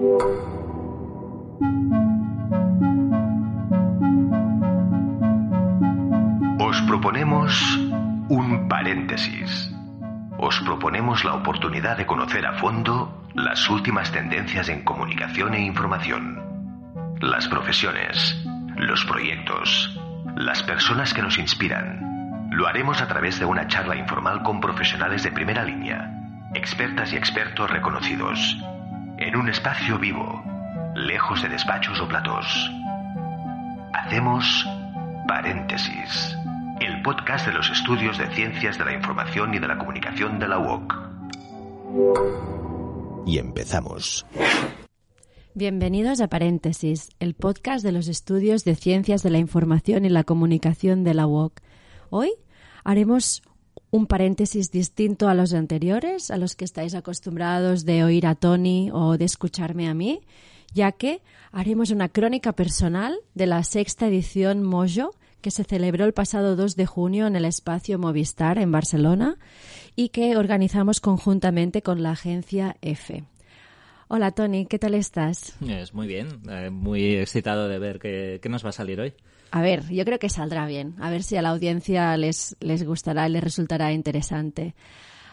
Os proponemos un paréntesis. Os proponemos la oportunidad de conocer a fondo las últimas tendencias en comunicación e información, las profesiones, los proyectos, las personas que nos inspiran. Lo haremos a través de una charla informal con profesionales de primera línea, expertas y expertos reconocidos, en un espacio vivo, lejos de despachos o platos. Hacemos paréntesis, el podcast de los estudios de ciencias de la información y de la comunicación de la UOC. Y empezamos. Bienvenidos a Paréntesis, el podcast de los estudios de Ciencias de la Información y la Comunicación de la UOC. Hoy haremos un paréntesis distinto a los anteriores, a los que estáis acostumbrados de oír a Tony o de escucharme a mí, ya que haremos una crónica personal de la sexta edición Mojo que se celebró el pasado 2 de junio en el espacio Movistar en Barcelona y que organizamos conjuntamente con la agencia EFE. Hola Tony, ¿qué tal estás? Es muy bien, eh, muy excitado de ver qué, nos va a salir hoy. A ver, yo creo que saldrá bien, a ver si a la audiencia les, les gustará y les resultará interesante.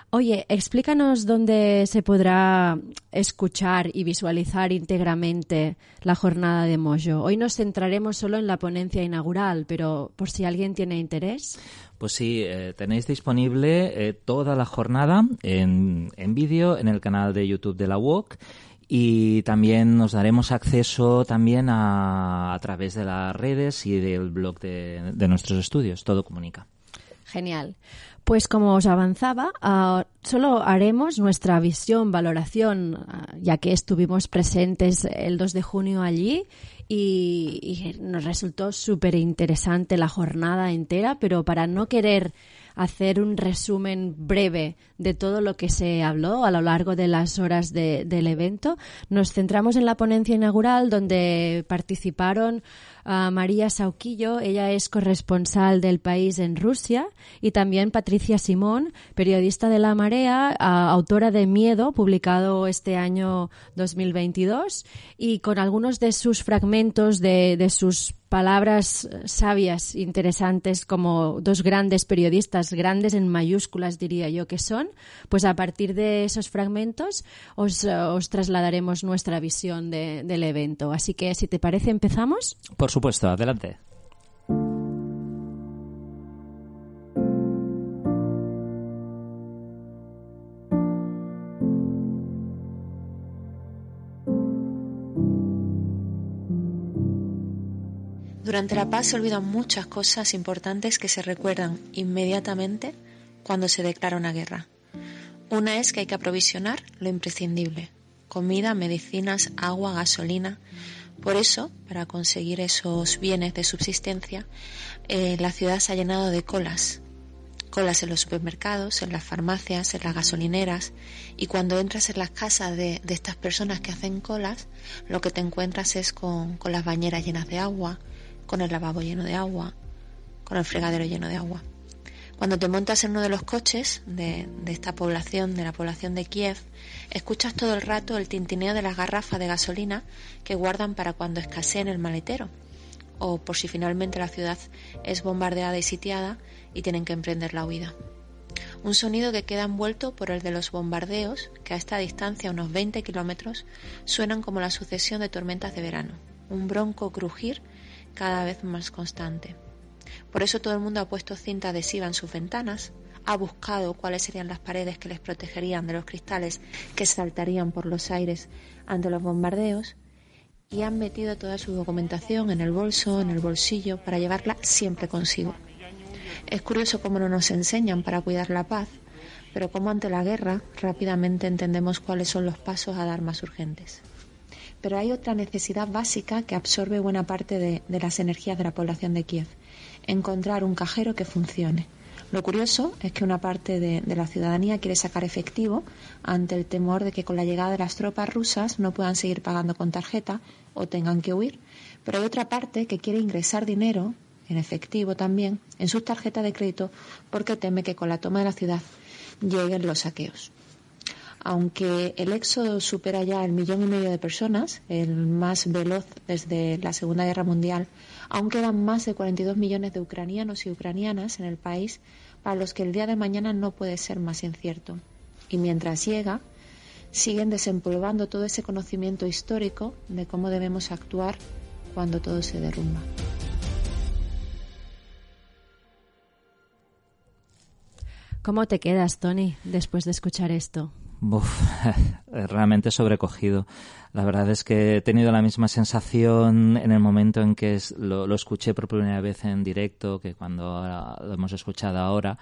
Oye, explícanos dónde se podrá escuchar y visualizar íntegramente la jornada de Mojo. Hoy nos centraremos solo en la ponencia inaugural, pero por si alguien tiene interés. Pues sí, eh, tenéis disponible eh, toda la jornada en, en vídeo en el canal de YouTube de la UOC y también nos daremos acceso también a, a través de las redes y del blog de, nuestros estudios. Todo comunica. Genial. Pues como os avanzaba, uh, solo haremos nuestra visión, valoración, uh, ya que estuvimos presentes el 2 de junio allí y, y nos resultó súper interesante la jornada entera, pero para no querer hacer un resumen breve de todo lo que se habló a lo largo de las horas de, del evento. Nos centramos en la ponencia inaugural donde participaron uh, María Sauquillo, ella es corresponsal del país en Rusia, y también Patricia Simón, periodista de La Marea, autora de Miedo, publicado este año 2022, y con algunos de sus fragmentos de, de sus palabras sabias, interesantes, como dos grandes periodistas, grandes en mayúsculas diría yo que son, pues a partir de esos fragmentos os, os trasladaremos nuestra visión de, del evento. Así que, si te parece, empezamos. Adelante. Durante la paz se olvidan muchas cosas importantes que se recuerdan inmediatamente cuando se declara una guerra. Una es que hay que aprovisionar lo imprescindible, comida, medicinas, agua, gasolina. Por eso, para conseguir esos bienes de subsistencia, eh, la ciudad se ha llenado de colas. Colas en los supermercados, en las farmacias, en las gasolineras. Y cuando entras en las casas de, estas personas que hacen colas, lo que te encuentras es con las bañeras llenas de agua, con el lavabo lleno de agua, con el fregadero lleno de agua. Cuando te montas en uno de los coches de, de, esta población, de la población de Kiev, escuchas todo el rato el tintineo de las garrafas de gasolina que guardan para cuando escaseen el maletero, o por si finalmente la ciudad es bombardeada y sitiada y tienen que emprender la huida. Un sonido que queda envuelto por el de los bombardeos, que a esta distancia, unos 20 kilómetros, suenan como la sucesión de tormentas de verano, un bronco crujir cada vez más constante. Por eso todo el mundo ha puesto cinta adhesiva en sus ventanas, ha buscado cuáles serían las paredes que les protegerían de los cristales que saltarían por los aires ante los bombardeos y han metido toda su documentación en el bolso, en el bolsillo, para llevarla siempre consigo. Es curioso cómo no nos enseñan para cuidar la paz, pero como ante la guerra rápidamente entendemos cuáles son los pasos a dar más urgentes. pero hay otra necesidad básica que absorbe buena parte de, las energías de la población de Kiev, encontrar un cajero que funcione. Lo curioso es que una parte de, la ciudadanía quiere sacar efectivo ante el temor de que con la llegada de las tropas rusas no puedan seguir pagando con tarjeta o tengan que huir, pero hay otra parte que quiere ingresar dinero, en efectivo también, en sus tarjetas de crédito porque teme que con la toma de la ciudad lleguen los saqueos aunque el éxodo supera ya el millón y medio de personas, el más veloz desde la Segunda Guerra Mundial, aún quedan más de 42 millones de ucranianos y ucranianas en el país para los que el día de mañana no puede ser más incierto. Y mientras llega, siguen desempolvando todo ese conocimiento histórico de cómo debemos actuar cuando todo se derrumba. ¿Cómo te quedas, Tony, después de escuchar esto? Uf, realmente sobrecogido. La verdad es que he tenido la misma sensación en el momento en que lo, escuché por primera vez en directo que cuando lo hemos escuchado ahora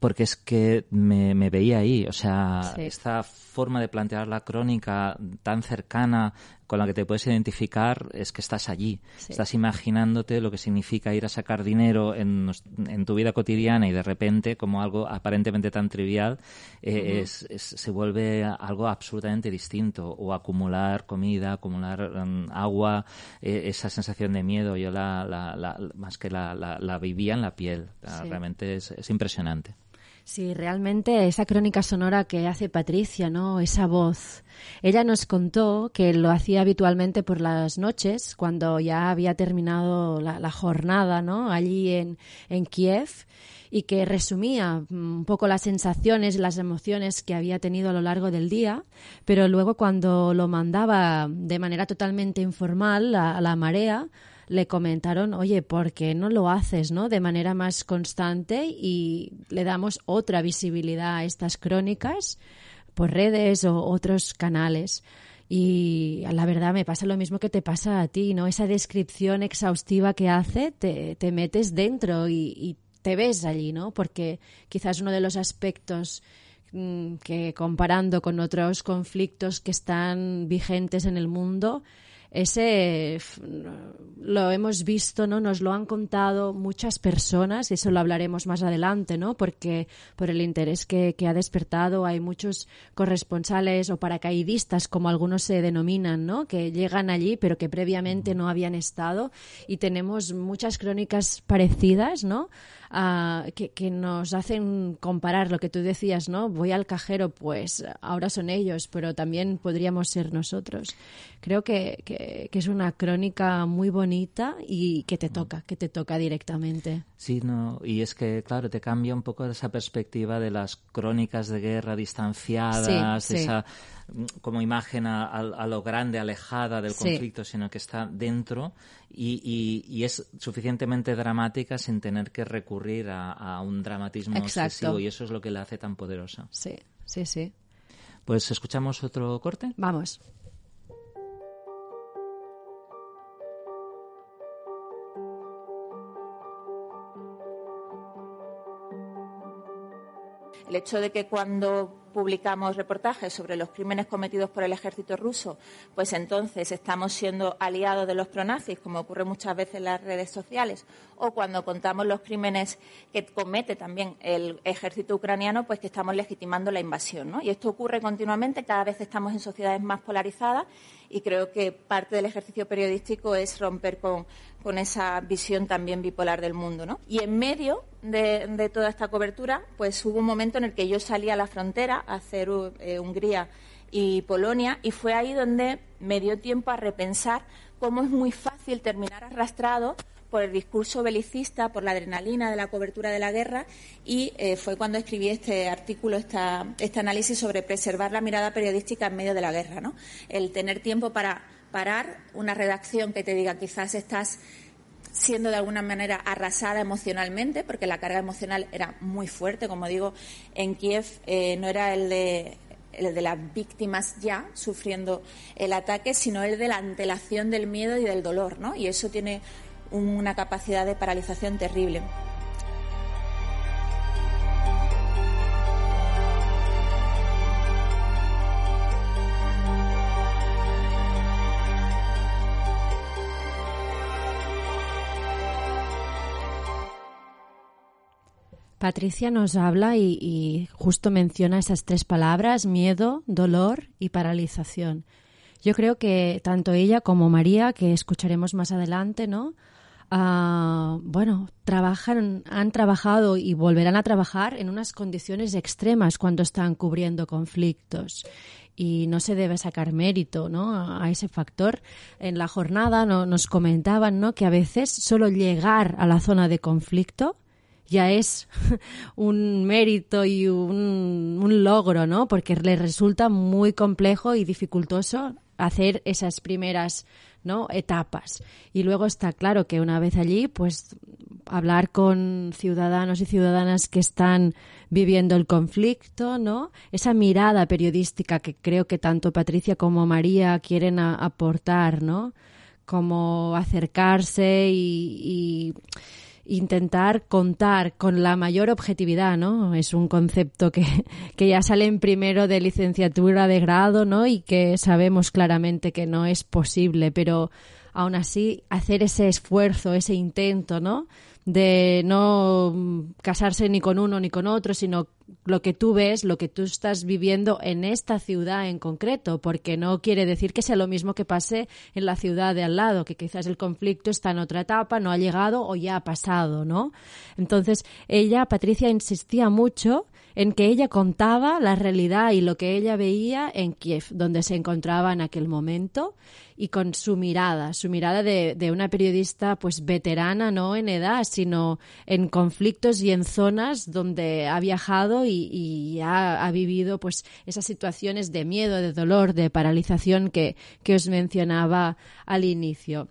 porque es que me, me veía ahí. O sea, esta forma de plantear la crónica tan cercana con la que te puedes identificar es que estás allí. Estás imaginándote lo que significa ir a sacar dinero en, en, tu vida cotidiana y de repente, como algo aparentemente tan trivial, eh, es, se vuelve algo absolutamente distinto. O acumular comida, acumular mm, agua, eh, esa sensación de miedo, yo la, la, más que la, la, vivía en la piel. Realmente es, es impresionante. Sí, realmente esa crónica sonora que hace Patricia, ¿no? Esa voz. Ella nos contó que lo hacía habitualmente por las noches, cuando ya había terminado la, jornada, ¿no? Allí en, en Kiev y que resumía un poco las sensaciones, las emociones que había tenido a lo largo del día, pero luego cuando lo mandaba de manera totalmente informal a la marea, le comentaron, oye, ¿por qué no lo haces no? de manera más constante y le damos otra visibilidad a estas crónicas por redes o otros canales? Y la verdad me pasa lo mismo que te pasa a ti, ¿no? Esa descripción exhaustiva que hace, te, te metes dentro y, y te ves allí, ¿no? Porque quizás uno de los aspectos mm, que comparando con otros conflictos que están vigentes en el mundo, ese lo hemos visto, ¿no? Nos lo han contado muchas personas, y eso lo hablaremos más adelante, ¿no? Porque por el interés que, que ha despertado hay muchos corresponsales o paracaidistas, como algunos se denominan, ¿no? Que llegan allí, pero que previamente no habían estado y tenemos muchas crónicas parecidas, ¿no? Que, nos hacen comparar lo que tú decías, ¿no? Voy al cajero, pues ahora son ellos, pero también podríamos ser nosotros. Creo que, que, es una crónica muy bonita y que te toca, que te toca directamente. Sí, no, y es que, claro, te cambia un poco esa perspectiva de las crónicas de guerra distanciadas, esa como imagen a, lo grande, alejada del conflicto, sino que está dentro y, es suficientemente dramática sin tener que recurrir a, un dramatismo excesivo y eso es lo que la hace tan poderosa. Sí, sí, sí. Pues escuchamos otro corte. Vamos. El hecho de que cuando publicamos reportajes sobre los crímenes cometidos por el ejército ruso, pues entonces estamos siendo aliados de los pronazis, como ocurre muchas veces en las redes sociales, o cuando contamos los crímenes que comete también el ejército ucraniano, pues que estamos legitimando la invasión. ¿no? Y esto ocurre continuamente, cada vez estamos en sociedades más polarizadas y creo que parte del ejercicio periodístico es romper con, esa visión también bipolar del mundo. ¿no? Y en medio de, toda esta cobertura, pues hubo un momento en el que yo salí a la frontera hacer eh, Hungría y Polonia, y fue ahí donde me dio tiempo a repensar cómo es muy fácil terminar arrastrado por el discurso belicista, por la adrenalina de la cobertura de la guerra, y eh, fue cuando escribí este artículo, esta, este análisis sobre preservar la mirada periodística en medio de la guerra, ¿no? El tener tiempo para parar una redacción que te diga quizás estás siendo de alguna manera arrasada emocionalmente, porque la carga emocional era muy fuerte. Como digo, en Kiev eh, no era el de, el de las víctimas ya sufriendo el ataque, sino el de la antelación del miedo y del dolor, ¿no? Y eso tiene una capacidad de paralización terrible. Patricia nos habla y, justo menciona esas tres palabras, miedo, dolor y paralización. Yo creo que tanto ella como María, que escucharemos más adelante, ¿no? Ah, bueno, trabajan, han trabajado y volverán a trabajar en unas condiciones extremas cuando están cubriendo conflictos y no se debe sacar mérito ¿no? a ese factor. En la jornada no, nos comentaban ¿no? que a veces solo llegar a la zona de conflicto ya es un mérito y un, un logro, ¿no? Porque le resulta muy complejo y dificultoso hacer esas primeras ¿no? etapas. Y luego está claro que una vez allí, pues hablar con ciudadanos y ciudadanas que están viviendo el conflicto, ¿no? Esa mirada periodística que creo que tanto Patricia como María quieren aportar, ¿no? Como acercarse y intentar contar con la mayor objetividad, ¿no? Es un concepto que, que ya sale en primero de licenciatura de grado, ¿no? Y que sabemos claramente que no es posible, pero aún así hacer ese esfuerzo, ese intento, ¿no? de no casarse ni con uno ni con otro, sino lo que tú ves, lo que tú estás viviendo en esta ciudad en concreto, porque no quiere decir que sea lo mismo que pase en la ciudad de al lado, que quizás el conflicto está en otra etapa, no ha llegado o ya ha pasado, ¿no? Entonces, ella, Patricia, insistía mucho en que ella contaba la realidad y lo que ella veía en Kiev, donde se encontraba en aquel momento, y con su mirada, su mirada de, una periodista pues veterana, no en edad, sino en conflictos y en zonas donde ha viajado y, y ha, ha, vivido pues esas situaciones de miedo, de dolor, de paralización que, que os mencionaba al inicio.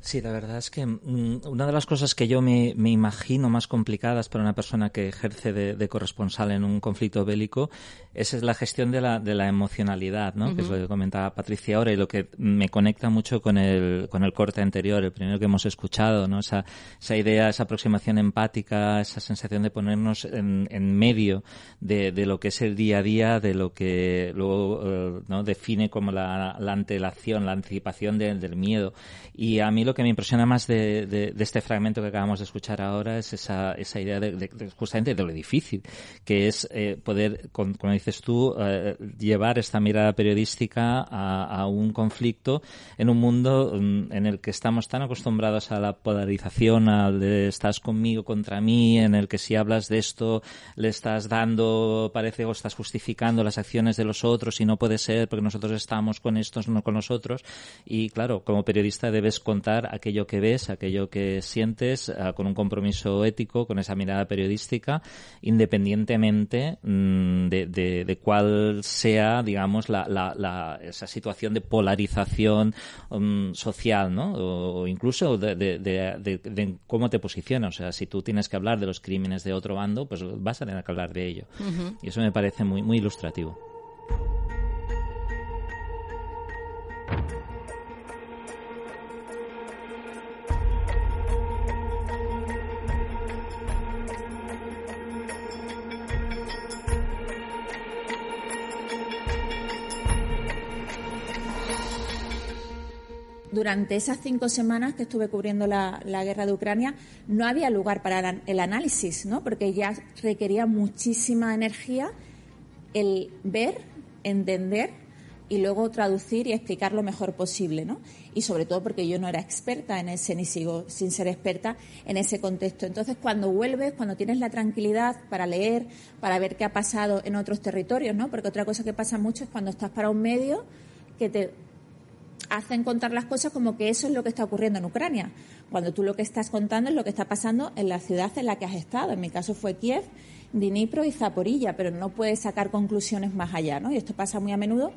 Sí, la verdad es que mm, una de las cosas que yo me, me, imagino más complicadas para una persona que ejerce de, de, corresponsal en un conflicto bélico es, la gestión de la, de la emocionalidad, ¿no? Que es lo que comentaba Patricia ahora y lo que me conecta mucho con el, con el corte anterior, el primero que hemos escuchado, ¿no? Esa, esa idea, esa aproximación empática, esa sensación de ponernos en, en medio de, de, lo que es el día a día, de lo que luego uh, ¿no? define como la, la antelación, la anticipación de, del miedo. Y a mí lo que me impresiona más de, de, de, este fragmento que acabamos de escuchar ahora es esa, esa idea de, justamente de lo difícil, que es eh, poder, con, como dices tú, eh, llevar esta mirada periodística a, a, un conflicto en un mundo mm, en el que estamos tan acostumbrados a la polarización, al de estás conmigo contra mí, en el que si hablas de esto le estás dando, parece, o estás justificando las acciones de los otros y no puede ser porque nosotros estamos con estos, no con nosotros. Y claro, como periodista debes contar aquello que ves, aquello que sientes, uh, con un compromiso ético, con esa mirada periodística, independientemente mmm, de, de, de, cuál sea, digamos, la, la, la, esa situación de polarización um, social, ¿no? O, o incluso de, de, cómo te posicionas. O sea, si tú tienes que hablar de los crímenes de otro bando, pues vas a tener que hablar de ello. Uh -huh. Y eso me parece muy, muy ilustrativo. Durante esas cinco semanas que estuve cubriendo la, guerra de Ucrania, no había lugar para el análisis, ¿no? porque ya requería muchísima energía el ver, entender y luego traducir y explicar lo mejor posible, ¿no? Y sobre todo porque yo no era experta en ese, ni sigo sin ser experta en ese contexto. Entonces, cuando vuelves, cuando tienes la tranquilidad para leer, para ver qué ha pasado en otros territorios, ¿no? Porque otra cosa que pasa mucho es cuando estás para un medio que te hacen contar las cosas como que eso es lo que está ocurriendo en Ucrania, cuando tú lo que estás contando es lo que está pasando en la ciudad en la que has estado. En mi caso fue Kiev, Dnipro y Zaporilla, pero no puedes sacar conclusiones más allá, ¿no? Y esto pasa muy a menudo,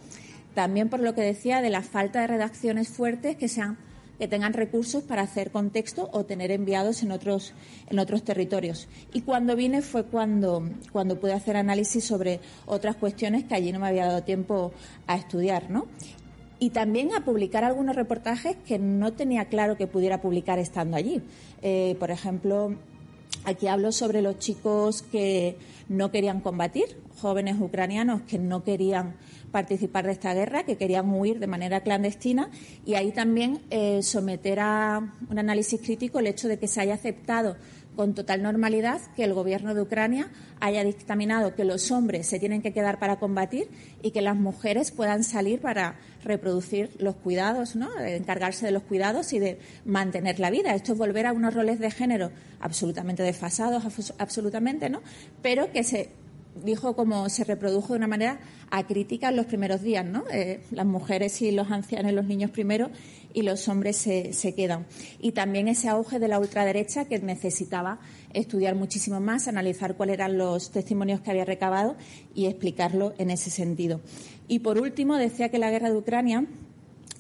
también por lo que decía de la falta de redacciones fuertes que sean que tengan recursos para hacer contexto o tener enviados en otros en otros territorios. Y cuando vine fue cuando cuando pude hacer análisis sobre otras cuestiones que allí no me había dado tiempo a estudiar, ¿no? Y también a publicar algunos reportajes que no tenía claro que pudiera publicar estando allí. Eh, por ejemplo, aquí hablo sobre los chicos que no querían combatir, jóvenes ucranianos que no querían participar de esta guerra, que querían huir de manera clandestina, y ahí también eh, someter a un análisis crítico el hecho de que se haya aceptado con total normalidad que el gobierno de Ucrania haya dictaminado que los hombres se tienen que quedar para combatir y que las mujeres puedan salir para reproducir los cuidados, ¿no? encargarse de los cuidados y de mantener la vida. Esto es volver a unos roles de género absolutamente desfasados, absolutamente, ¿no? pero que se dijo como se reprodujo de una manera acrítica en los primeros días, ¿no? Eh, las mujeres y los ancianos, los niños primero y los hombres se, se, quedan. Y también ese auge de la ultraderecha que necesitaba estudiar muchísimo más, analizar cuáles eran los testimonios que había recabado y explicarlo en ese sentido. Y por último, decía que la guerra de Ucrania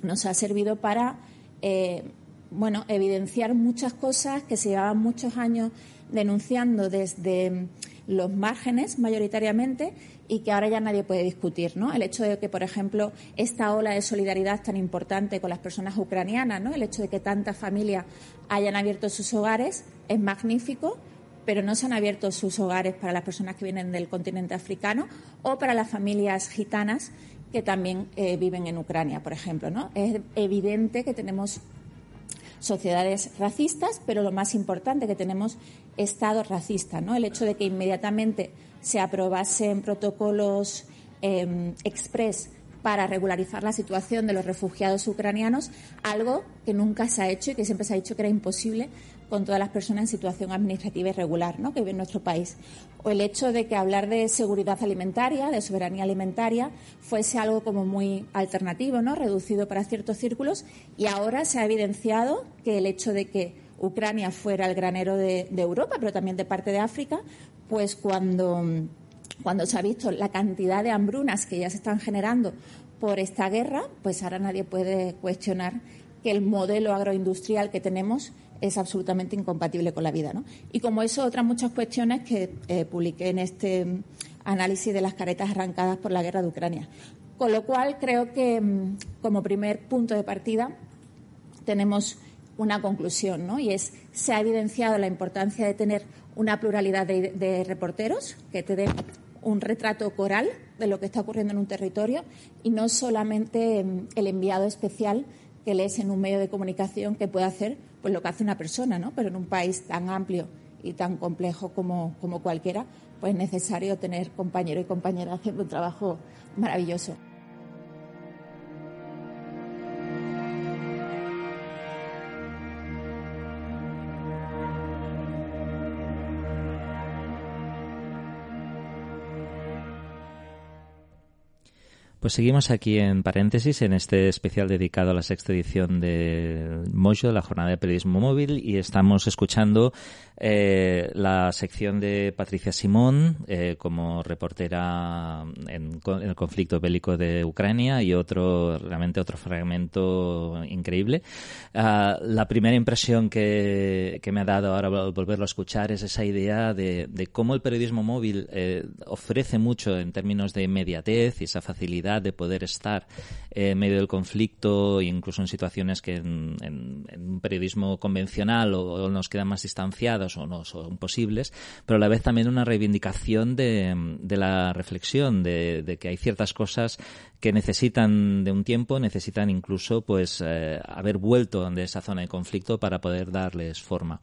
nos ha servido para, eh, bueno, evidenciar muchas cosas que se llevaban muchos años denunciando desde los márgenes mayoritariamente y que ahora ya nadie puede discutir, ¿no? El hecho de que, por ejemplo, esta ola de solidaridad tan importante con las personas ucranianas, ¿no? El hecho de que tantas familias hayan abierto sus hogares es magnífico, pero no se han abierto sus hogares para las personas que vienen del continente africano o para las familias gitanas que también eh, viven en Ucrania, por ejemplo, ¿no? Es evidente que tenemos sociedades racistas, pero lo más importante que tenemos estados racistas, ¿no? El hecho de que inmediatamente se aprobasen protocolos eh, express para regularizar la situación de los refugiados ucranianos, algo que nunca se ha hecho y que siempre se ha dicho que era imposible con todas las personas en situación administrativa irregular ¿no? que vive en nuestro país. O el hecho de que hablar de seguridad alimentaria, de soberanía alimentaria, fuese algo como muy alternativo, ¿no? reducido para ciertos círculos, y ahora se ha evidenciado que el hecho de que Ucrania fuera el granero de, de Europa, pero también de parte de África, pues cuando, cuando se ha visto la cantidad de hambrunas que ya se están generando por esta guerra, pues ahora nadie puede cuestionar que el modelo agroindustrial que tenemos es absolutamente incompatible con la vida. ¿no? Y como eso, otras muchas cuestiones que eh, publiqué en este análisis de las caretas arrancadas por la guerra de Ucrania. Con lo cual, creo que mm, como primer punto de partida tenemos una conclusión, ¿no? Y es, se ha evidenciado la importancia de tener una pluralidad de, reporteros que te den un retrato coral de lo que está ocurriendo en un territorio y no solamente mm, el enviado especial que lees en un medio de comunicación que puede hacer pues lo que hace una persona, ¿no? Pero en un país tan amplio y tan complejo como, como cualquiera, pues es necesario tener compañero y compañera haciendo un trabajo maravilloso. Pues seguimos aquí en paréntesis en este especial dedicado a la sexta edición de Mojo, la jornada de periodismo móvil, y estamos escuchando eh, la sección de Patricia Simón eh, como reportera en, el conflicto bélico de Ucrania y otro, realmente otro fragmento increíble. Uh, la primera impresión que, me ha dado ahora al volverlo a escuchar es esa idea de, de cómo el periodismo móvil eh, ofrece mucho en términos de inmediatez y esa facilidad de poder estar en medio del conflicto incluso en situaciones que en, un periodismo convencional o, nos quedan más distanciados o no son posibles, pero a la vez también una reivindicación de, la reflexión, de, que hay ciertas cosas que necesitan de un tiempo, necesitan incluso pues eh, haber vuelto de esa zona de conflicto para poder darles forma.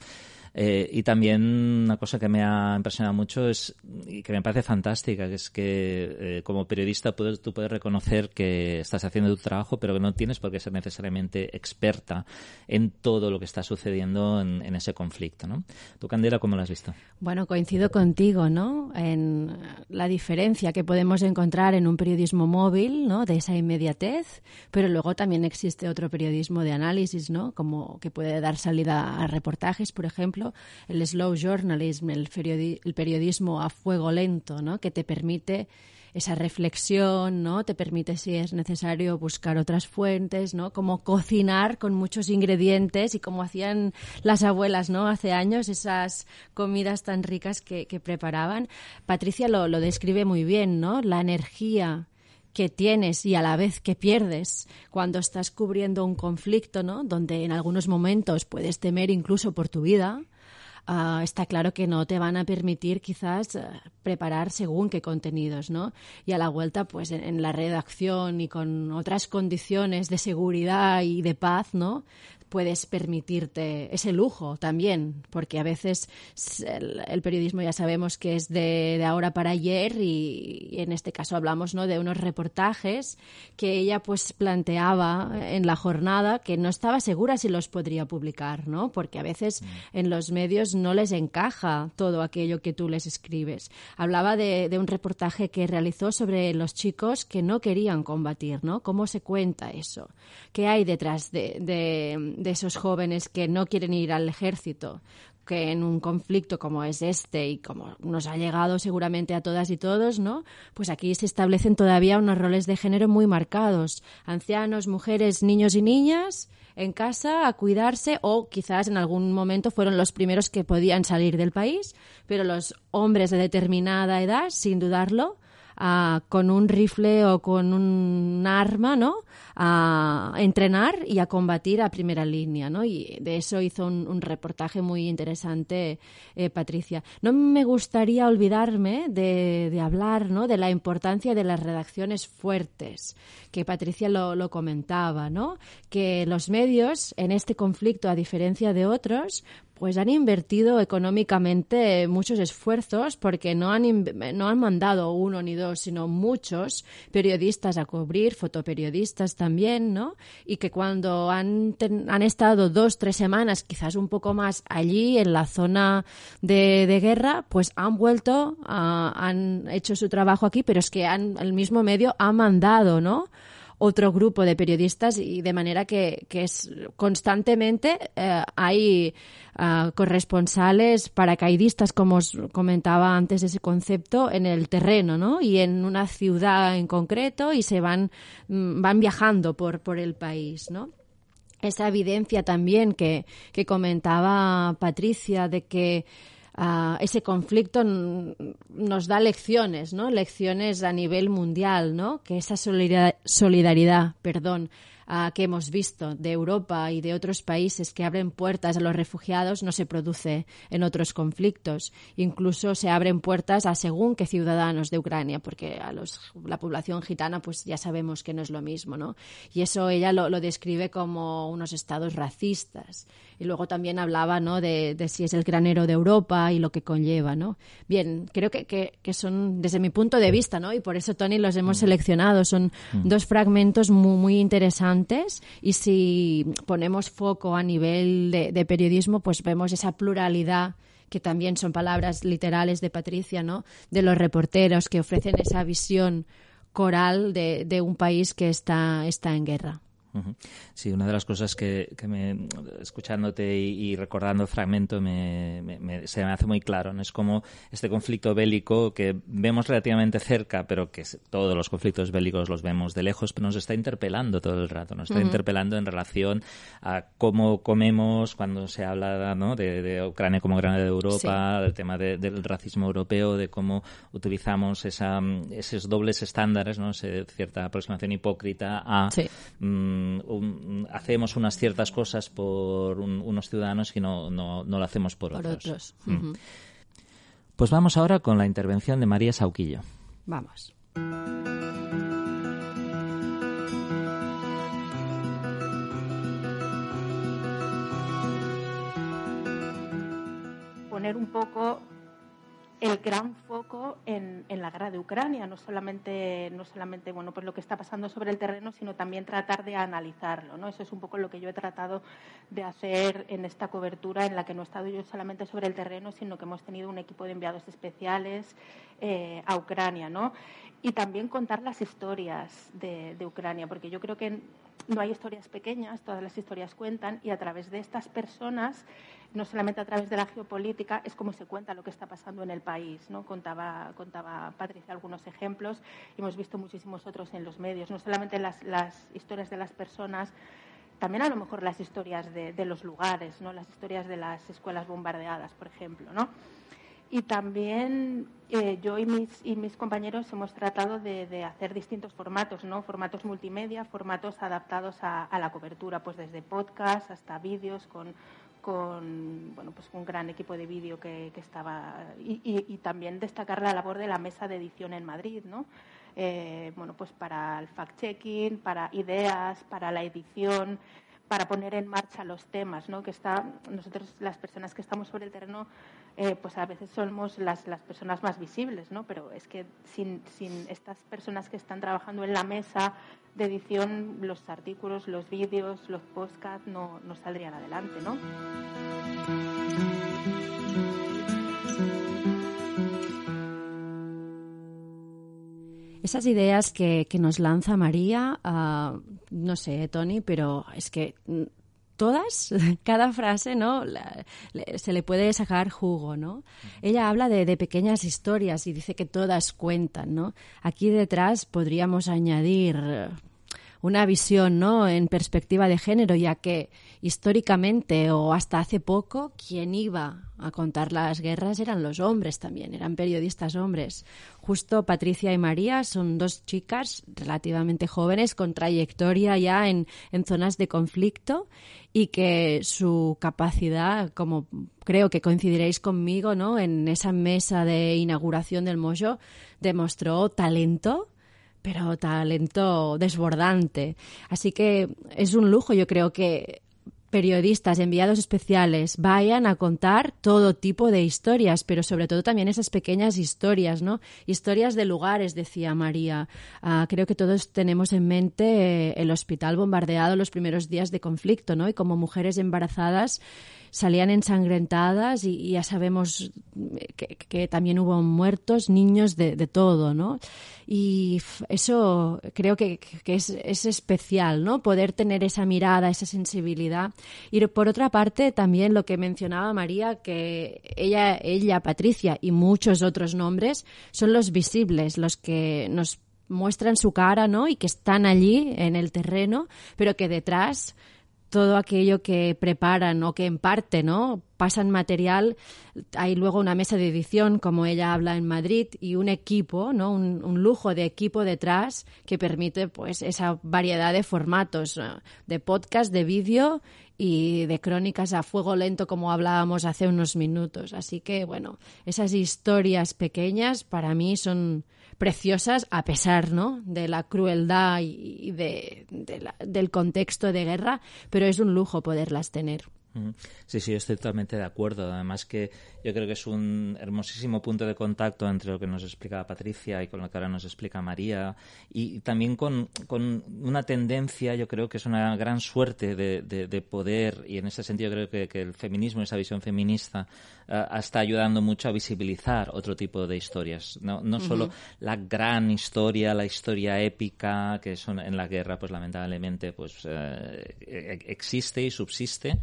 Eh, y también una cosa que me ha impresionado mucho es, y que me parece fantástica, que es que eh, como periodista puedes, tú puedes reconocer que estás haciendo tu trabajo, pero que no tienes por qué ser necesariamente experta en todo lo que está sucediendo en, en ese conflicto. ¿no? ¿Tú, Candela, cómo lo has visto? Bueno, coincido contigo ¿no? en la diferencia que podemos encontrar en un periodismo móvil, ¿no? de esa inmediatez, pero luego también existe otro periodismo de análisis, ¿no? como que puede dar salida a reportajes, por ejemplo el slow journalism, el, periodismo a fuego lento, ¿no? Que te permite esa reflexión, ¿no? Te permite, si es necesario, buscar otras fuentes, ¿no? Como cocinar con muchos ingredientes y como hacían las abuelas, ¿no? Hace años, esas comidas tan ricas que, preparaban. Patricia lo, lo, describe muy bien, ¿no? La energía que tienes y a la vez que pierdes cuando estás cubriendo un conflicto, ¿no? Donde en algunos momentos puedes temer incluso por tu vida. Uh, está claro que no te van a permitir quizás uh, preparar según qué contenidos, ¿no? Y a la vuelta, pues en, la redacción y con otras condiciones de seguridad y de paz, ¿no? Puedes permitirte ese lujo también, porque a veces el, periodismo ya sabemos que es de, ahora para ayer y, en este caso hablamos ¿no? de unos reportajes que ella pues planteaba en la jornada que no estaba segura si los podría publicar, ¿no? Porque a veces en los medios no les encaja todo aquello que tú les escribes. Hablaba de, de un reportaje que realizó sobre los chicos que no querían combatir, ¿no? ¿Cómo se cuenta eso? ¿Qué hay detrás de, de, esos jóvenes que no quieren ir al ejército? que en un conflicto como es este y como nos ha llegado seguramente a todas y todos, ¿no? Pues aquí se establecen todavía unos roles de género muy marcados. Ancianos, mujeres, niños y niñas en casa a cuidarse o quizás en algún momento fueron los primeros que podían salir del país, pero los hombres de determinada edad, sin dudarlo, con un rifle o con un arma, ¿no? A entrenar y a combatir a primera línea, ¿no? Y de eso hizo un, reportaje muy interesante eh, Patricia. No me gustaría olvidarme de, de, hablar, ¿no? De la importancia de las redacciones fuertes, que Patricia lo, lo comentaba, ¿no? Que los medios en este conflicto, a diferencia de otros, pues han invertido económicamente muchos esfuerzos porque no han, no han mandado uno ni dos, sino muchos periodistas a cubrir, fotoperiodistas también, ¿no? Y que cuando han, han estado dos, tres semanas, quizás un poco más allí en la zona de, de guerra, pues han vuelto, han hecho su trabajo aquí, pero es que han, el mismo medio ha mandado, ¿no? Otro grupo de periodistas y de manera que, que es constantemente eh, hay uh, corresponsales paracaidistas, como os comentaba antes ese concepto, en el terreno, ¿no? Y en una ciudad en concreto y se van, mm, van viajando por, por el país, ¿no? Esa evidencia también que, que comentaba Patricia de que ese conflicto nos da lecciones, ¿no? Lecciones a nivel mundial, ¿no? Que esa solidaridad, solidaridad perdón, que hemos visto de Europa y de otros países que abren puertas a los refugiados no se produce en otros conflictos. Incluso se abren puertas a según qué ciudadanos de Ucrania, porque a los, la población gitana pues ya sabemos que no es lo mismo, ¿no? Y eso ella lo describe como unos estados racistas. Y luego también hablaba, ¿no? De, de, si es el granero de Europa y lo que conlleva, ¿no? Bien, creo que, que, que son, desde mi punto de vista, ¿no? Y por eso, Tony, los hemos mm. seleccionado. Son mm. dos fragmentos muy, muy interesantes y si ponemos foco a nivel de, periodismo, pues vemos esa pluralidad que también son palabras literales de Patricia, ¿no? De los reporteros que ofrecen esa visión coral de, de un país que está, está en guerra. Sí, una de las cosas que, me, escuchándote y, recordando el fragmento me, se me hace muy claro, ¿no? Es como este conflicto bélico que vemos relativamente cerca, pero que todos los conflictos bélicos los vemos de lejos, pero nos está interpelando todo el rato, nos está interpelando en relación a cómo comemos cuando se habla ¿no? de, Ucrania como grande de Europa, del tema del racismo europeo, de cómo utilizamos esa, esos dobles estándares, ¿no? cierta aproximación hipócrita a... Hacemos unas ciertas cosas por unos ciudadanos y no, no, no, lo hacemos por, otros. Mm. Pues vamos ahora con la intervención de María Sauquillo. Vamos. Poner un poco el gran foco en, la guerra de Ucrania, no solamente, no solamente bueno, pues lo que está pasando sobre el terreno, sino también tratar de analizarlo. ¿no? Eso es un poco lo que yo he tratado de hacer en esta cobertura, en la que no he estado yo solamente sobre el terreno, sino que hemos tenido un equipo de enviados especiales eh, a Ucrania. ¿no? Y también contar las historias de, de Ucrania, porque yo creo que no hay historias pequeñas, todas las historias cuentan, y a través de estas personas no solamente a través de la geopolítica, es como se cuenta lo que está pasando en el país. ¿no? Contaba, contaba Patricia algunos ejemplos hemos visto muchísimos otros en los medios, no solamente las, las historias de las personas, también a lo mejor las historias de, los lugares, ¿no? las historias de las escuelas bombardeadas, por ejemplo. ¿no? Y también eh, yo y mis, y mis compañeros hemos tratado de, hacer distintos formatos, ¿no? Formatos multimedia, formatos adaptados a, a la cobertura, pues desde podcast hasta vídeos con, con bueno, pues un gran equipo de vídeo que, estaba y, también destacar la labor de la mesa de edición en Madrid, ¿no? Eh, bueno, pues para el fact-checking, para ideas, para la edición, para poner en marcha los temas, ¿no? Que está, nosotros las personas que estamos sobre el terreno, eh, pues a veces somos las, las personas más visibles, ¿no? Pero es que sin, sin estas personas que están trabajando en la mesa de edición, los artículos, los vídeos, los podcasts no, no saldrían adelante, ¿no? Esas ideas que, que nos lanza María, uh, no sé, Tony, pero es que mm, todas, cada frase, ¿no? La, se le puede sacar jugo, ¿no? Ella habla de, de, pequeñas historias y dice que todas cuentan, ¿no? Aquí detrás podríamos añadir una visión, ¿no? En perspectiva de género, ya que históricamente o hasta hace poco quien iba a contar las guerras eran los hombres también, eran periodistas hombres. Justo Patricia y María son dos chicas relativamente jóvenes con trayectoria ya en, en zonas de conflicto y que su capacidad, como creo que coincidiréis conmigo, ¿no? En esa mesa de inauguración del Mojo, demostró talento pero talento desbordante. Así que es un lujo, yo creo que periodistas, enviados especiales, vayan a contar todo tipo de historias, pero sobre todo también esas pequeñas historias, ¿no? Historias de lugares, decía María. Uh, creo que todos tenemos en mente eh, el hospital bombardeado los primeros días de conflicto, ¿no? Y como mujeres embarazadas salían ensangrentadas y, ya sabemos que, que, también hubo muertos, niños de, todo, ¿no? Y eso creo que, que es, es, especial, ¿no? Poder tener esa mirada, esa sensibilidad. Y por otra parte, también lo que mencionaba María, que ella, ella, Patricia y muchos otros nombres son los visibles, los que nos muestran su cara, ¿no? Y que están allí en el terreno, pero que detrás todo aquello que preparan o que en parte no pasan material. Hay luego una mesa de edición como ella habla en Madrid y un equipo no un, un, lujo de equipo detrás que permite pues esa variedad de formatos de podcast de vídeo y de crónicas a fuego lento como hablábamos hace unos minutos. Así que bueno esas historias pequeñas para mí son preciosas a pesar ¿no? de la crueldad y de, de la, del contexto de guerra, pero es un lujo poderlas tener. Sí, sí, estoy totalmente de acuerdo. Además que yo creo que es un hermosísimo punto de contacto entre lo que nos explica Patricia y con lo que ahora nos explica María y también con, con una tendencia, yo creo que es una gran suerte de, de, de poder y en ese sentido creo que, que, el feminismo, esa visión feminista, uh, está ayudando mucho a visibilizar otro tipo de historias. No, no uh -huh. solo la gran historia, la historia épica que son en la guerra, pues lamentablemente pues uh, existe y subsiste,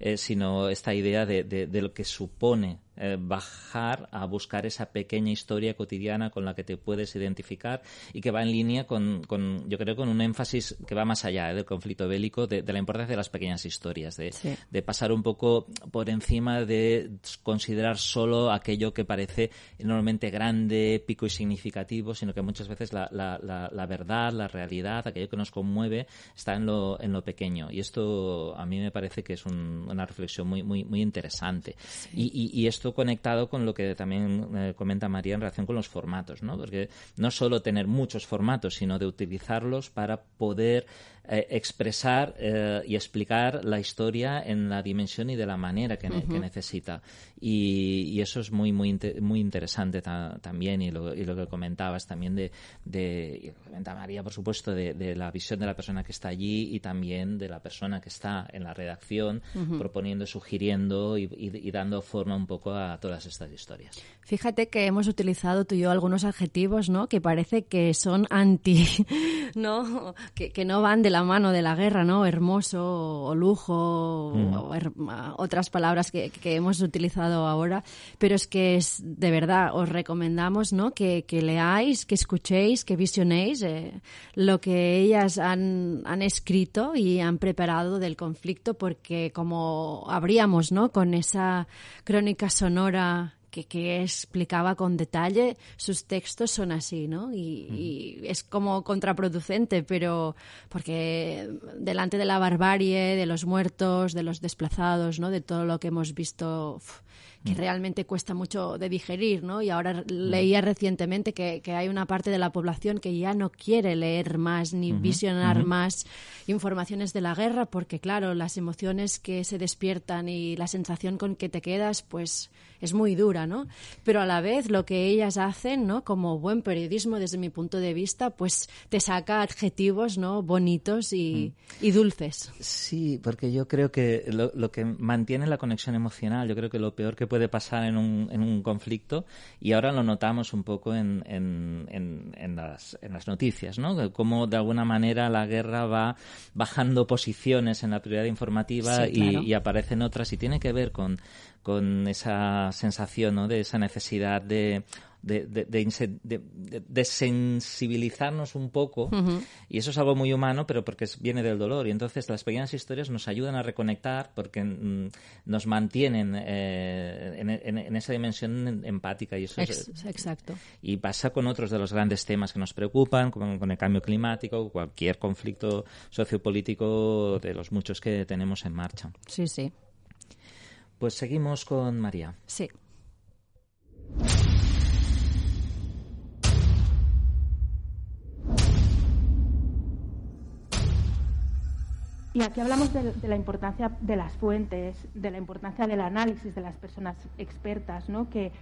eh, sino esta idea de, de, de lo que supone eh, bajar a buscar esa pequeña historia cotidiana con la que te puedes identificar y que va en línea con, con yo creo, con un énfasis que va más allá eh, del conflicto bélico, de, de, la importancia de las pequeñas historias, de, sí. de, pasar un poco por encima de considerar solo aquello que parece enormemente grande, épico y significativo, sino que muchas veces la, la, la, la verdad, la realidad, aquello que nos conmueve, está en lo, en lo pequeño. Y esto a mí me parece que es un, una reflexión muy, muy, muy interesante. Sí. Y, y, y esto conectado con lo que también eh, comenta María en relación con los formatos, ¿no? Porque no solo tener muchos formatos, sino de utilizarlos para poder eh, expresar eh, y explicar la historia en la dimensión y de la manera que, uh -huh. que necesita. Y, y, eso es muy, muy, muy interesante ta también, y lo, y lo, que comentabas también de, de y lo comenta María, por supuesto, de, de, la visión de la persona que está allí y también de la persona que está en la redacción, uh -huh. proponiendo, sugiriendo y, y, dando forma un poco a todas estas historias. Fíjate que hemos utilizado tú y yo algunos adjetivos, ¿no? Que parece que son anti, ¿no? Que, que no van de la mano de la guerra, ¿no? Hermoso o lujo mm. o her otras palabras que, que, hemos utilizado ahora, pero es que es de verdad os recomendamos, ¿no? Que, que leáis, que escuchéis, que visionéis eh, lo que ellas han, han escrito y han preparado del conflicto, porque como habríamos, ¿no? Con esa crónica sonora que, que, explicaba con detalle, sus textos son así, ¿no? Y, y, es como contraproducente, pero porque delante de la barbarie, de los muertos, de los desplazados, ¿no? De todo lo que hemos visto, que realmente cuesta mucho de digerir, ¿no? Y ahora leía recientemente que, que, hay una parte de la población que ya no quiere leer más ni visionar más informaciones de la guerra porque, claro, las emociones que se despiertan y la sensación con que te quedas, pues es muy dura, ¿no? Pero a la vez lo que ellas hacen, ¿no? Como buen periodismo desde mi punto de vista, pues te saca adjetivos, ¿no? Bonitos y, mm. y dulces. Sí, porque yo creo que lo, lo, que mantiene la conexión emocional, yo creo que lo peor que puede pasar en un, en un conflicto, y ahora lo notamos un poco en, en, en, en las, en las noticias, ¿no? Como de alguna manera la guerra va bajando posiciones en la prioridad informativa y, y aparecen otras y tiene que ver con con esa sensación, ¿no? De esa necesidad de de, de, sensibilizarnos un poco y eso es algo muy humano pero porque viene del dolor y entonces las pequeñas historias nos ayudan a reconectar porque mm, nos mantienen eh, en, esa dimensión empática y eso es, exacto y pasa con otros de los grandes temas que nos preocupan como con el cambio climático cualquier conflicto sociopolítico de los muchos que tenemos en marcha sí sí pues seguimos con María. Sí. Y aquí hablamos de, la importancia de las fuentes, de la importancia del análisis de las personas expertas, ¿no? que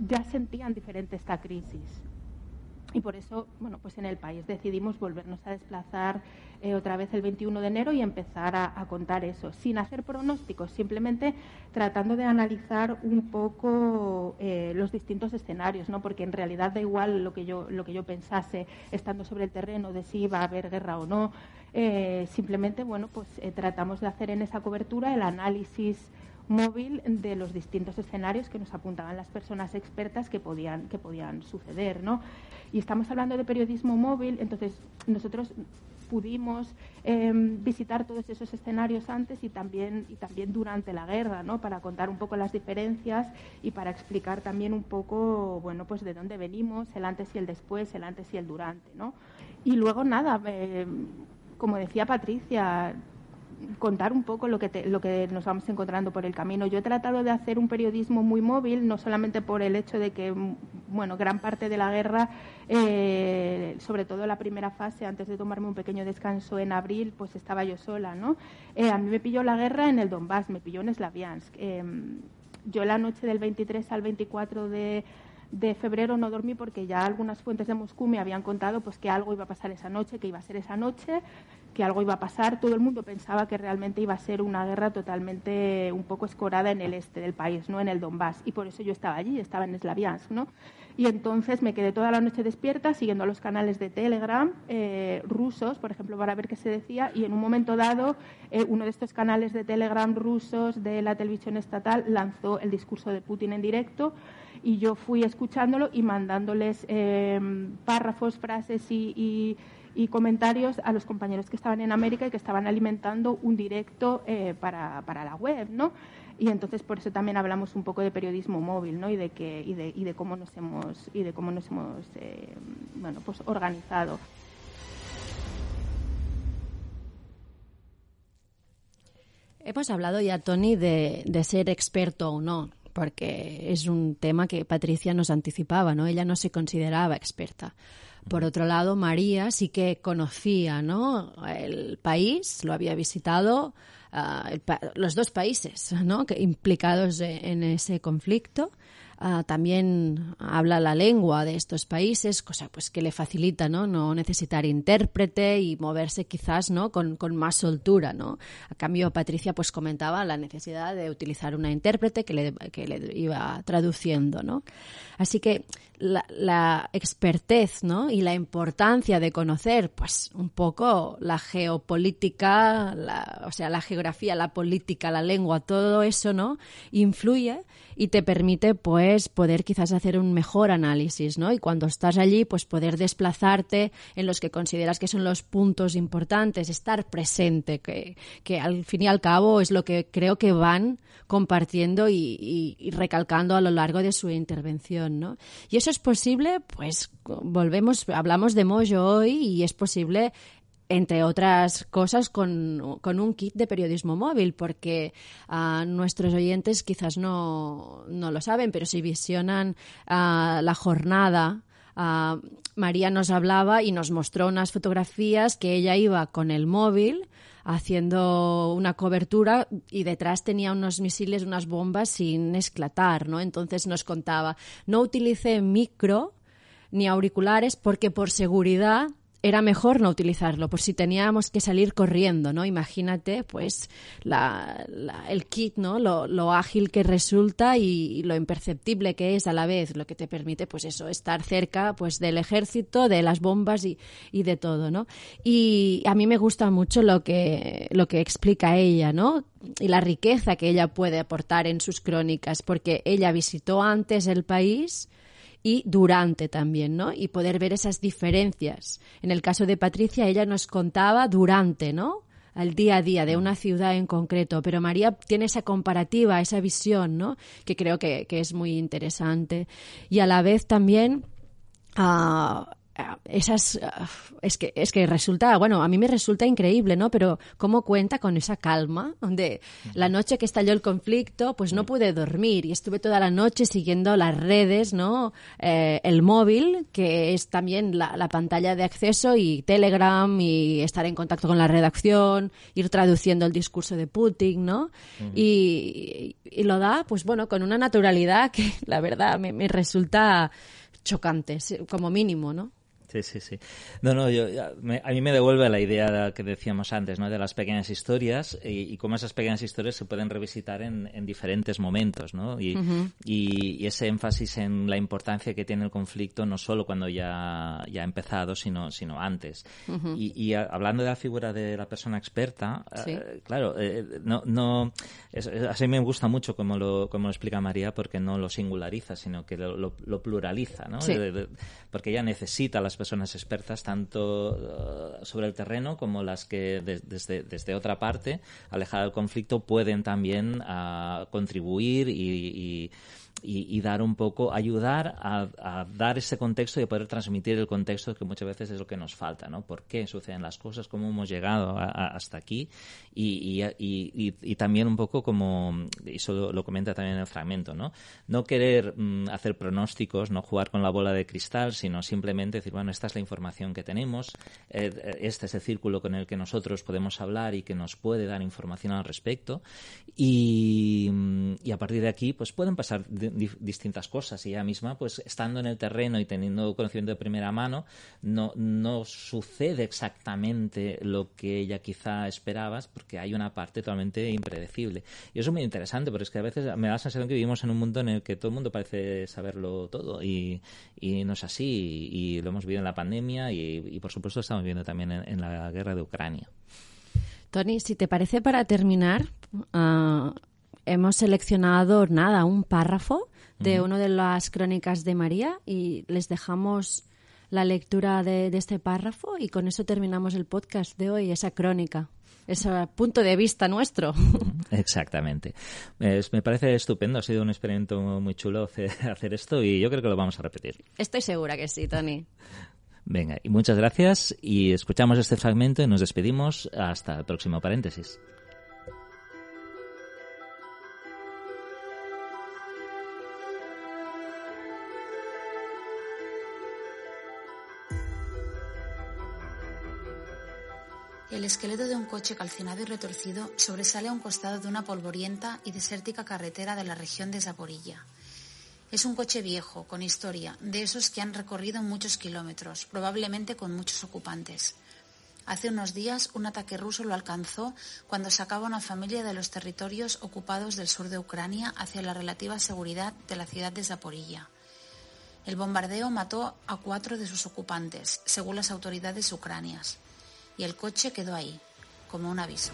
ya sentían diferente esta crisis y por eso, bueno, pues en el país decidimos volvernos a desplazar eh, otra vez el 21 de enero y empezar a, contar eso, sin hacer pronósticos, simplemente tratando de analizar un poco eh, los distintos escenarios, ¿no? Porque en realidad da igual lo que yo lo que yo pensase estando sobre el terreno de si iba a haber guerra o no. Eh, simplemente, bueno, pues tratamos de hacer en esa cobertura el análisis móvil de los distintos escenarios que nos apuntaban las personas expertas que podían, que podían suceder. ¿no? Y estamos hablando de periodismo móvil, entonces nosotros pudimos em, visitar todos esos escenarios antes y también, y también durante la guerra, ¿no? para contar un poco las diferencias y para explicar también un poco bueno, pues de dónde venimos, el antes y el después, el antes y el durante. ¿no? Y luego nada, em, como decía Patricia, contar un poco lo que, lo que nos vamos encontrando por el camino. Yo he tratado de hacer un periodismo muy móvil, no solamente por el hecho de que, bueno, gran parte de la guerra, eh, sobre todo la primera fase, antes de tomarme un pequeño descanso en abril, pues estaba yo sola, ¿no? Eh, a mí me pilló la guerra en el Donbass, me pilló en Slaviansk. Em, yo la noche del 23 al 24 de de febrero no dormí porque ya algunas fuentes de Moscú me habían contado pues que algo iba a pasar esa noche, que iba a ser esa noche que algo iba a pasar. Todo el mundo pensaba que realmente iba a ser una guerra totalmente un poco escorada en el este del país, no en el Donbass. Y por eso yo estaba allí, estaba en Slaviansk, ¿no? Y entonces me quedé toda la noche despierta siguiendo los canales de Telegram eh, rusos, por ejemplo, para ver qué se decía. Y en un momento dado, eh, uno de estos canales de Telegram rusos de la televisión estatal lanzó el discurso de Putin en directo y yo fui escuchándolo y mandándoles eh, párrafos, frases y comentarios a los compañeros que estaban en América y que estaban alimentando un directo eh, para, para, la web, ¿no? Y entonces por eso también hablamos un poco de periodismo móvil, ¿no? Y de que y de, y de cómo nos hemos y de cómo nos hemos eh, bueno pues organizado. Hemos hablado ya, Tony, de ser experto o no, porque es un tema que Patricia nos anticipaba, ¿no? Ella no se consideraba experta. Por otro lado, María sí que conocía ¿no? el país, lo había visitado, uh, los dos países ¿no? que, implicados en ese conflicto Ah, también habla la lengua de estos países, cosa pues que le facilita ¿no? no necesitar intérprete y moverse quizás ¿no? con, con, más soltura. ¿no? A cambio, Patricia pues comentaba la necesidad de utilizar una intérprete que le, que le iba traduciendo. ¿no? Así que la, la expertez ¿no? y la importancia de conocer pues un poco la geopolítica, la, o sea, la geografía, la política, la lengua, todo eso ¿no? influye y te permite pues poder quizás hacer un mejor análisis, ¿no? Y cuando estás allí, pues poder desplazarte en los que consideras que son los puntos importantes, estar presente, que, que al fin y al cabo es lo que creo que van compartiendo y, y, recalcando a lo largo de su intervención, ¿no? Y eso es posible, pues volvemos, hablamos de Mojo hoy y es posible entre otras cosas, con, un kit de periodismo móvil, porque a nuestros oyentes quizás no, no, lo saben, pero si visionan la jornada, María nos hablaba y nos mostró unas fotografías que ella iba con el móvil haciendo una cobertura y detrás tenía unos misiles, unas bombas sin esclatar, ¿no? Entonces nos contaba, no utilicé micro ni auriculares porque por seguridad era mejor no utilizarlo, por si teníamos que salir corriendo, ¿no? Imagínate, pues, el kit, ¿no? Lo, ágil que resulta y, lo imperceptible que es a la vez, lo que te permite, pues eso, estar cerca, pues, del ejército, de las bombas y, de todo, ¿no? Y a mí me gusta mucho lo que, lo que explica ella, ¿no? Y la riqueza que ella puede aportar en sus crónicas, porque ella visitó antes el país, y durante también, ¿no? Y poder ver esas diferencias. En el caso de Patricia, ella nos contaba durante, ¿no? al día a día de una ciudad en concreto, pero María tiene esa comparativa, esa visión, ¿no? Que creo que, es muy interesante. Y a la vez también ah, esas es que es que resulta bueno a mí me resulta increíble no pero cómo cuenta con esa calma donde la noche que estalló el conflicto pues no pude dormir y estuve toda la noche siguiendo las redes no eh, el móvil que es también la, pantalla de acceso y Telegram y estar en contacto con la redacción ir traduciendo el discurso de Putin no y, y, lo da pues bueno con una naturalidad que la verdad me, me resulta chocante como mínimo no Sí, sí, sí. No, no, yo, a mí me devuelve la idea que decíamos antes, ¿no? De las pequeñas historias y, cómo esas pequeñas historias se pueden revisitar en, diferentes momentos, ¿no? Y, y, ese énfasis en la importancia que tiene el conflicto no solo cuando ya, ya ha empezado, sino, sino antes. y, hablando de la figura de la persona experta, eh, claro, eh, no, no, así me gusta mucho como lo, como lo explica María porque no lo singulariza, sino que lo, lo, pluraliza, ¿no? porque ella necesita las personas expertas tanto uh, sobre el terreno como las que desde, desde otra parte, alejada del conflicto, pueden también uh, contribuir y y, dar un poco, ayudar a, dar ese contexto y poder transmitir el contexto que muchas veces es lo que nos falta, ¿no? ¿Por qué suceden las cosas? ¿Cómo hemos llegado hasta aquí? Y, y, también un poco como, eso lo, comenta también el fragmento, ¿no? No querer mm, hacer pronósticos, no jugar con la bola de cristal, sino simplemente decir, bueno, esta es la información que tenemos, eh, este es el círculo con el que nosotros podemos hablar y que nos puede dar información al respecto. Y, a partir de aquí, pues pueden pasar distintas cosas y ella misma, pues estando en el terreno y teniendo conocimiento de primera mano, no, no sucede exactamente lo que ella quizá esperaba, porque hay una parte totalmente impredecible. Y eso es muy interesante, porque es que a veces me da la sensación que vivimos en un mundo en el que todo el mundo parece saberlo todo y, y no es así. Y, lo hemos vivido en la pandemia y, por supuesto estamos viendo también en, la guerra de Ucrania. Tony, si te parece para terminar, uh, hemos seleccionado nada, un párrafo de una de las crónicas de María y les dejamos la lectura de, este párrafo y con eso terminamos el podcast de hoy, esa crónica, ese punto de vista nuestro. Exactamente. me parece estupendo, ha sido un experimento muy chulo hacer esto y yo creo que lo vamos a repetir. Estoy segura que sí, Tony. Venga, y muchas gracias y escuchamos este fragmento y nos despedimos hasta el próximo paréntesis. El esqueleto de un coche calcinado y retorcido sobresale a un costado de una polvorienta y desértica carretera de la región de Zaporilla. Es un coche viejo, con historia, de esos que han recorrido muchos kilómetros, probablemente con muchos ocupantes. Hace unos días un ataque ruso lo alcanzó cuando sacaba una familia de los territorios ocupados del sur de Ucrania hacia la relativa seguridad de la ciudad de Zaporilla. El bombardeo mató a cuatro de sus ocupantes, según las autoridades ucranias y el coche quedó ahí, como un aviso.